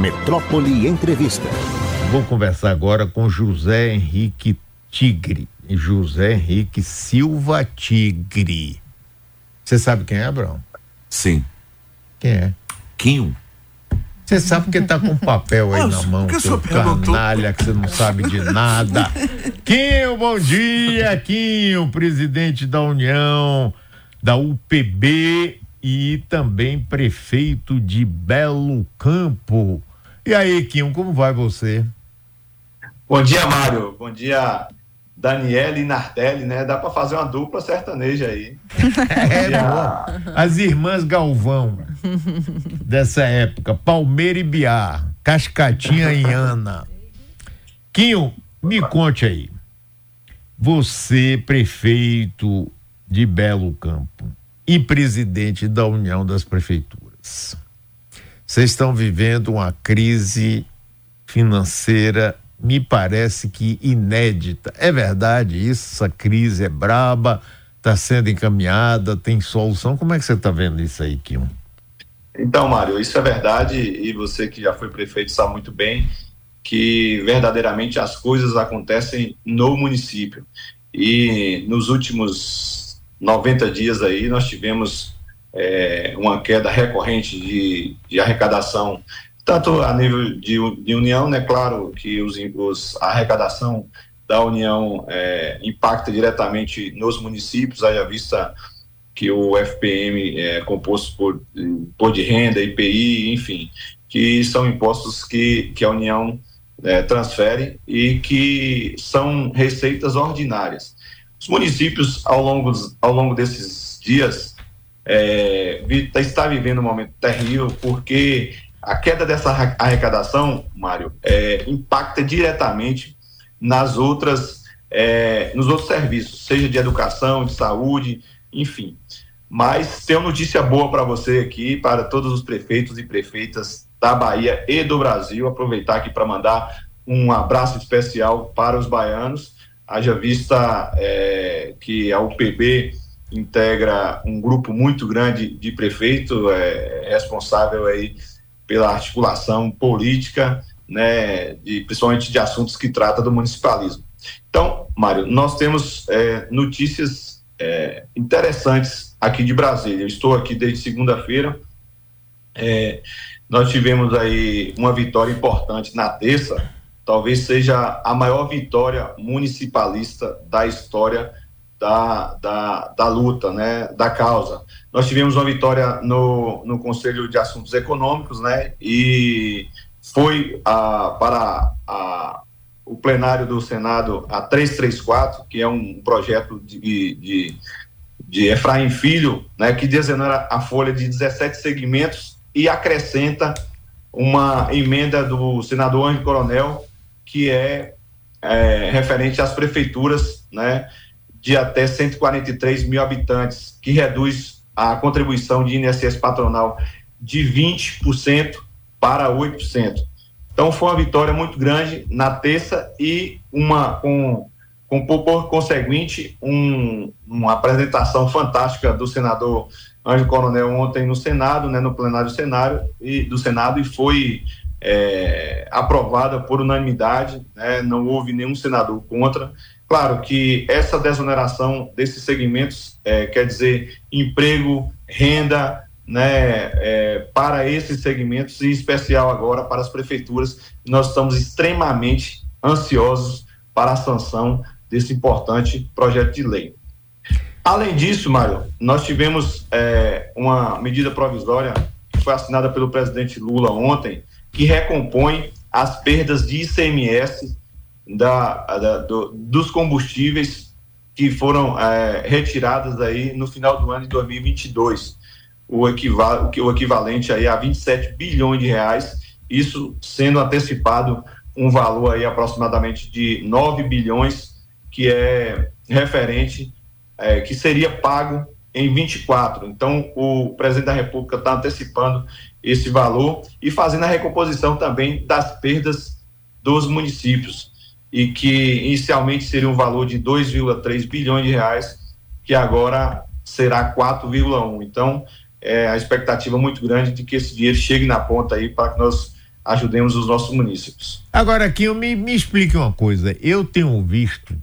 Metrópole Entrevista. Vou conversar agora com José Henrique Tigre. José Henrique Silva Tigre. Você sabe quem é, Abraão? Sim. Quem é? Quinho. Você sabe porque tá com um papel aí na mão, seu canalha, que você não sabe de nada. Quinho, bom dia, Quinho, presidente da União, da UPB e também prefeito de Belo Campo. E aí, Quinho, como vai você? Bom dia, Mário. Bom dia, Daniele e Nartelli, né? Dá para fazer uma dupla sertaneja aí. É, boa. As irmãs Galvão dessa época, Palmeira e Biar, Cascatinha e Ana. Quinho, me conte aí. Você, prefeito de Belo Campo e presidente da União das Prefeituras. Vocês estão vivendo uma crise financeira me parece que inédita. É verdade isso? Essa crise é braba, está sendo encaminhada, tem solução. Como é que você está vendo isso aí, Kim? Então, Mário, isso é verdade e você que já foi prefeito sabe muito bem que verdadeiramente as coisas acontecem no município. E nos últimos 90 dias aí nós tivemos é, uma queda recorrente de, de arrecadação tanto a nível de, de união, né, claro que os, os, a arrecadação da União é, impacta diretamente nos municípios, haja vista que o FPM é composto por, por de renda, IPI, enfim, que são impostos que, que a União é, transfere e que são receitas ordinárias. Os municípios, ao longo, ao longo desses dias, é, está vivendo um momento terrível porque a queda dessa arrecadação, Mário, é, impacta diretamente nas outras, é, nos outros serviços, seja de educação, de saúde, enfim. Mas tem uma notícia boa para você aqui, para todos os prefeitos e prefeitas da Bahia e do Brasil. Aproveitar aqui para mandar um abraço especial para os baianos. Haja vista é, que a UPB integra um grupo muito grande de prefeitos, é, responsável aí pela articulação política, né, de, principalmente de assuntos que trata do municipalismo. Então, Mário, nós temos é, notícias é, interessantes aqui de Brasília. Eu estou aqui desde segunda-feira. É, nós tivemos aí uma vitória importante na terça, talvez seja a maior vitória municipalista da história da, da, da luta, né, da causa. Nós tivemos uma vitória no, no Conselho de Assuntos Econômicos, né, e foi a, para a, o plenário do Senado a 334, que é um projeto de, de, de Efraim Filho, né, que desenhou a folha de 17 segmentos e acrescenta uma emenda do senador Anjo Coronel, que é, é referente às prefeituras, né, de até 143 mil habitantes, que reduz a contribuição de INSS patronal de 20% para 8%. Então foi uma vitória muito grande na terça e uma com, com por conseguinte um, uma apresentação fantástica do senador Anjo Coronel ontem no Senado, né, no plenário do Senado e do Senado e foi é, aprovada por unanimidade, né, não houve nenhum senador contra. Claro que essa desoneração desses segmentos é, quer dizer emprego, renda, né, é, para esses segmentos, e em especial agora para as prefeituras. Nós estamos extremamente ansiosos para a sanção desse importante projeto de lei. Além disso, Mário, nós tivemos é, uma medida provisória que foi assinada pelo presidente Lula ontem, que recompõe as perdas de ICMS da, da do, dos combustíveis que foram é, retiradas aí no final do ano de 2022, o, equival, o equivalente aí a 27 bilhões de reais, isso sendo antecipado um valor aí aproximadamente de 9 bilhões, que é referente, é, que seria pago em 24. Então, o presidente da República está antecipando esse valor e fazendo a recomposição também das perdas dos municípios e que inicialmente seria um valor de 2,3 bilhões de reais, que agora será 4,1. Então, é a expectativa muito grande de que esse dinheiro chegue na ponta aí para que nós ajudemos os nossos municípios. Agora, aqui, me, me explique uma coisa. Eu tenho visto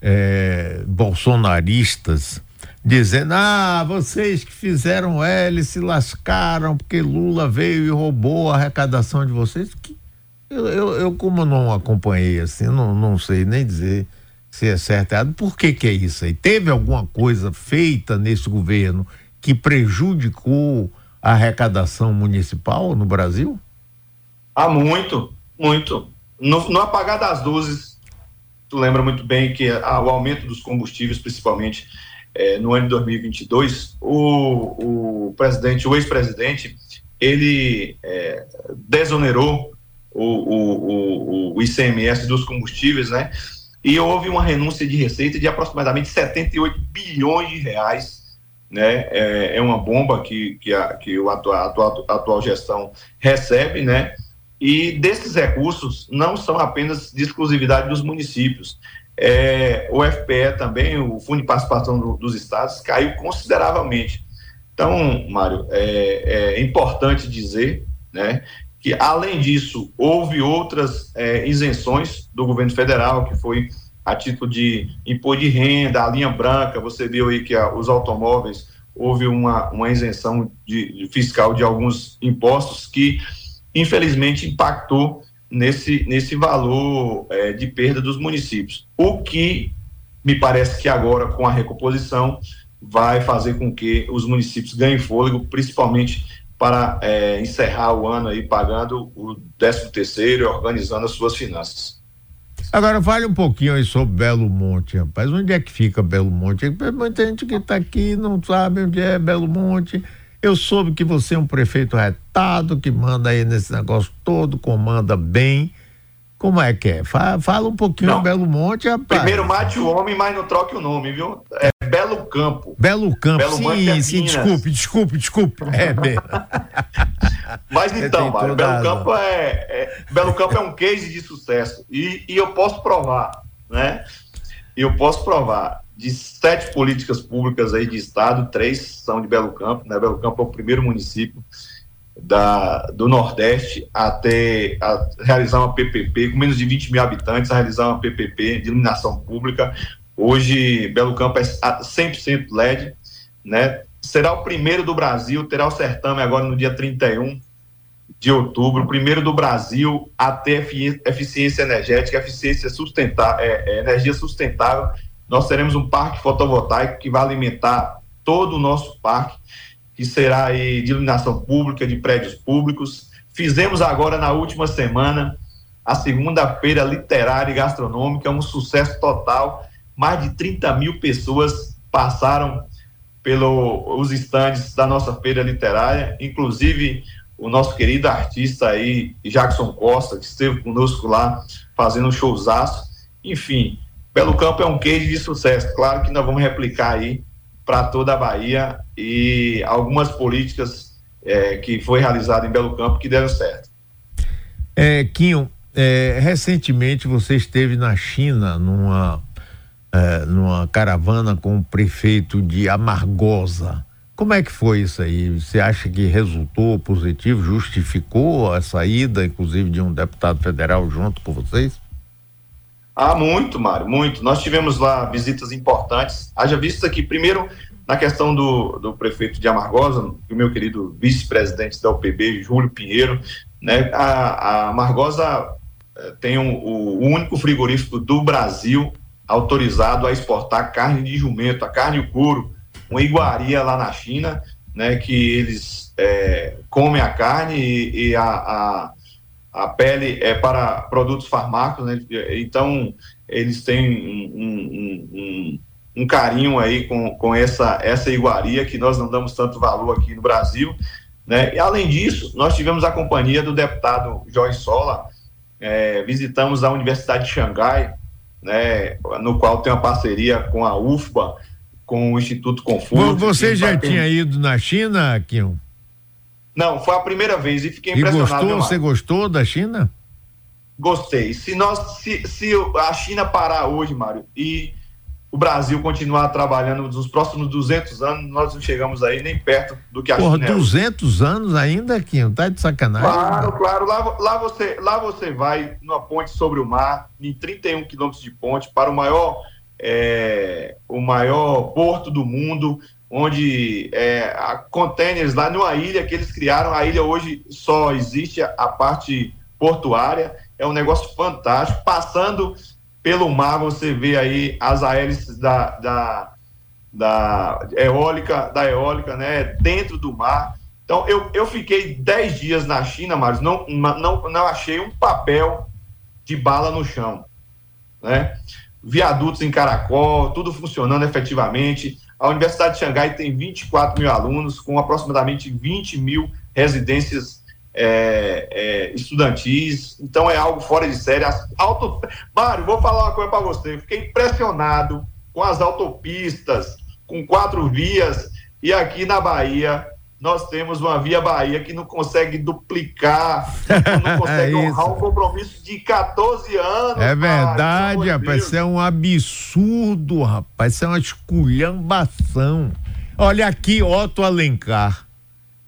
é, bolsonaristas dizendo: ah, vocês que fizeram L se lascaram porque Lula veio e roubou a arrecadação de vocês. Eu, eu, eu como não acompanhei assim, não, não sei nem dizer se é certo errado. Por que, que é isso aí? Teve alguma coisa feita nesse governo que prejudicou a arrecadação municipal no Brasil? Há muito, muito. No, no apagar das luzes, tu lembra muito bem que a, o aumento dos combustíveis, principalmente é, no ano de 2022, o, o presidente, o ex-presidente, ele é, desonerou o, o, o, ICMS dos combustíveis, né? E houve uma renúncia de receita de aproximadamente 78 bilhões de reais, né? É, é uma bomba que, que, a, que o atual, atual, atual gestão recebe, né? E desses recursos não são apenas de exclusividade dos municípios. É, o FPE também, o Fundo de Participação do, dos Estados, caiu consideravelmente. Então, Mário, é, é importante dizer né, que, além disso, houve outras é, isenções do governo federal, que foi a título de imposto de renda, a linha branca, você viu aí que a, os automóveis, houve uma, uma isenção de, de fiscal de alguns impostos que, infelizmente, impactou nesse, nesse valor é, de perda dos municípios. O que me parece que agora, com a recomposição, vai fazer com que os municípios ganhem fôlego, principalmente para é, encerrar o ano aí pagando o 13 terceiro e organizando as suas finanças. Agora fale um pouquinho aí sobre Belo Monte, rapaz. Onde é que fica Belo Monte? Muita gente que está aqui não sabe onde é Belo Monte. Eu soube que você é um prefeito retado, que manda aí nesse negócio todo, comanda bem. Como é que é? Fala, fala um pouquinho não. Belo Monte, rapaz. Primeiro mate o homem, mas não troque o nome, viu? É Belo Campo. Belo Campo, Belo sim, é sim, desculpe, desculpe, desculpe. É, mas então, Mário, Belo Campo é, é, Belo Campo é um case de sucesso. E, e eu posso provar, né? Eu posso provar de sete políticas públicas aí de estado, três são de Belo Campo, né? Belo Campo é o primeiro município da, do Nordeste a ter, a realizar uma PPP, com menos de 20 mil habitantes, a realizar uma PPP de iluminação pública. Hoje, Belo Campo é 100% LED, né? Será o primeiro do Brasil, terá o certame agora no dia 31 de outubro, o primeiro do Brasil a ter eficiência energética, eficiência sustentável, é, é, energia sustentável nós teremos um parque fotovoltaico que vai alimentar todo o nosso parque, que será aí de iluminação pública, de prédios públicos. Fizemos agora, na última semana, a segunda-feira literária e gastronômica, um sucesso total. Mais de 30 mil pessoas passaram pelos estandes da nossa feira literária, inclusive o nosso querido artista aí, Jackson Costa, que esteve conosco lá fazendo um showzaço. Enfim, Belo Campo é um case de sucesso. Claro que nós vamos replicar aí para toda a Bahia e algumas políticas é, que foi realizada em Belo Campo que deram certo. É, Quinho, é, recentemente você esteve na China numa, é, numa caravana com o prefeito de Amargosa. Como é que foi isso aí? Você acha que resultou positivo, justificou a saída, inclusive, de um deputado federal junto com vocês? Ah, muito, Mário, muito. Nós tivemos lá visitas importantes. Haja visto aqui, primeiro, na questão do, do prefeito de Amargosa, o meu querido vice-presidente da UPB, Júlio Pinheiro, né? A, a Amargosa eh, tem um, o único frigorífico do Brasil autorizado a exportar carne de jumento, a carne couro, uma iguaria lá na China, né? Que eles é, comem a carne e, e a, a a pele é para produtos farmacos, né? Então eles têm um, um, um, um, carinho aí com, com essa, essa iguaria que nós não damos tanto valor aqui no Brasil, né? E além disso, nós tivemos a companhia do deputado Jorge Sola, é, visitamos a Universidade de Xangai, né? No qual tem uma parceria com a UFBA, com o Instituto Confúcio. Você já tinha ido na China, Kim? Não, foi a primeira vez e fiquei e impressionado. Gostou, você gostou da China? Gostei. Se nós, se, se a China parar hoje, Mário, e o Brasil continuar trabalhando nos próximos 200 anos, nós não chegamos aí nem perto do que a Porra, China é. 200 anos ainda, Quinho? Tá de sacanagem? Claro, claro. Lá, lá, você, lá você vai numa ponte sobre o mar, em 31 quilômetros de ponte, para o maior, é, o maior porto do mundo, onde é, há containers lá numa ilha que eles criaram. A ilha hoje só existe a, a parte portuária. É um negócio fantástico. Passando pelo mar você vê aí as hélices da, da, da eólica, da eólica, né, dentro do mar. Então, eu, eu fiquei 10 dias na China, mas não, não, não achei um papel de bala no chão, né? Viadutos em caracol, tudo funcionando efetivamente. A Universidade de Xangai tem 24 mil alunos, com aproximadamente 20 mil residências é, é, estudantis, então é algo fora de série. As auto... Mário, vou falar uma coisa para você. Fiquei impressionado com as autopistas, com quatro vias, e aqui na Bahia nós temos uma Via Bahia que não consegue duplicar, não consegue é honrar um compromisso de 14 anos. É verdade, rapaz, isso é um absurdo, rapaz, isso é uma esculhambação. Olha aqui, Otto Alencar.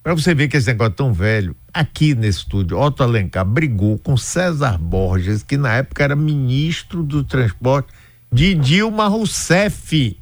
Para você ver que esse negócio é tão velho, aqui nesse estúdio, Otto Alencar brigou com César Borges, que na época era ministro do transporte de Dilma Rousseff.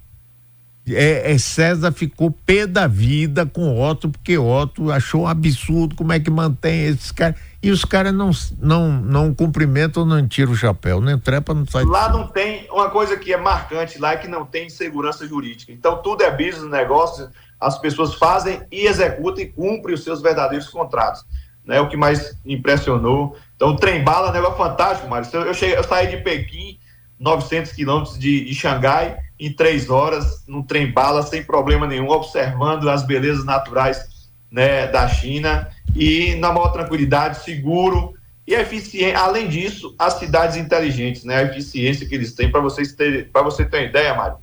É, é, César ficou pé da vida com Otto, porque Otto achou um absurdo como é que mantém esses caras. E os caras não, não, não cumprimentam, não tiram o chapéu, nem trepa, não sai. Lá não tem, uma coisa que é marcante lá é que não tem segurança jurídica. Então tudo é business, negócio, as pessoas fazem e executam e cumprem os seus verdadeiros contratos né? O que mais impressionou. Então, o trem bala é um negócio fantástico, Mário. Eu, cheguei, eu saí de Pequim, 900 quilômetros de, de Xangai, em três horas, num trem bala, sem problema nenhum, observando as belezas naturais né, da China e na maior tranquilidade, seguro e eficiente. Além disso, as cidades inteligentes, né, a eficiência que eles têm, para vocês terem, para você ter uma ideia, Mário.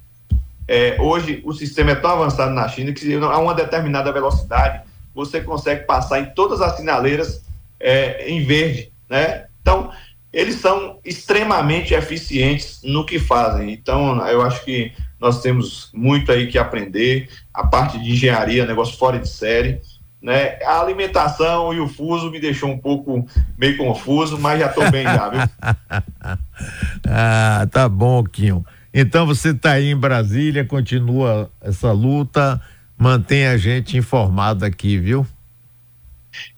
É, hoje o sistema é tão avançado na China que a uma determinada velocidade você consegue passar em todas as sinaleiras é, em verde, né? Então, eles são extremamente eficientes no que fazem. Então, eu acho que nós temos muito aí que aprender. A parte de engenharia, negócio fora de série. Né? A alimentação e o fuso me deixou um pouco meio confuso, mas já estou bem já, viu? ah, tá bom, Quinho. Então você está aí em Brasília, continua essa luta mantém a gente informado aqui, viu?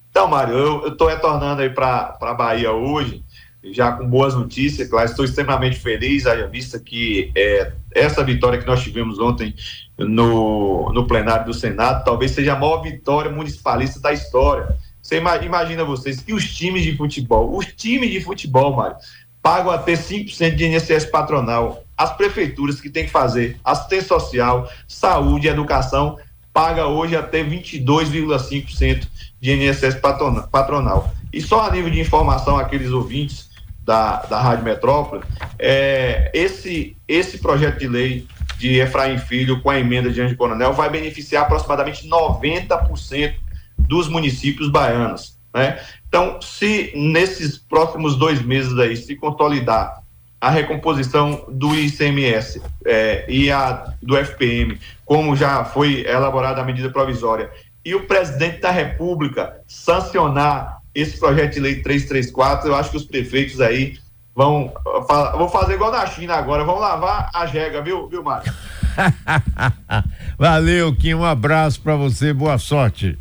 Então, Mário, eu estou retornando aí para a Bahia hoje, já com boas notícias, claro, estou extremamente feliz, haja vista que é, essa vitória que nós tivemos ontem no, no plenário do Senado talvez seja a maior vitória municipalista da história. Você imagina vocês que os times de futebol, os times de futebol, Mário, pagam até 5% de INSS patronal. As prefeituras que têm que fazer assistência social, saúde, educação, paga hoje até 22,5% de INSS patronal. E só a nível de informação aqueles ouvintes da, da Rádio Metrópole, é, esse, esse projeto de lei de Efraim Filho com a emenda de Anjo Coronel vai beneficiar aproximadamente 90% dos municípios baianos. Né? Então, se nesses próximos dois meses aí se consolidar a recomposição do ICMS é, e a do FPM, como já foi elaborada a medida provisória, e o presidente da República sancionar esse projeto de lei 334, eu acho que os prefeitos aí vão. Vou fazer igual na China agora, vão lavar a jega, viu, viu, Mário? Valeu, Kim, um abraço para você, boa sorte.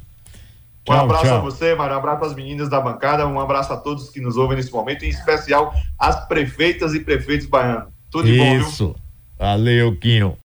Um tchau, abraço tchau. a você, Mário. Um abraço às meninas da bancada. Um abraço a todos que nos ouvem nesse momento, em especial às prefeitas e prefeitos baianos. Tudo de Isso. bom, viu? Isso. Valeu, Quinho.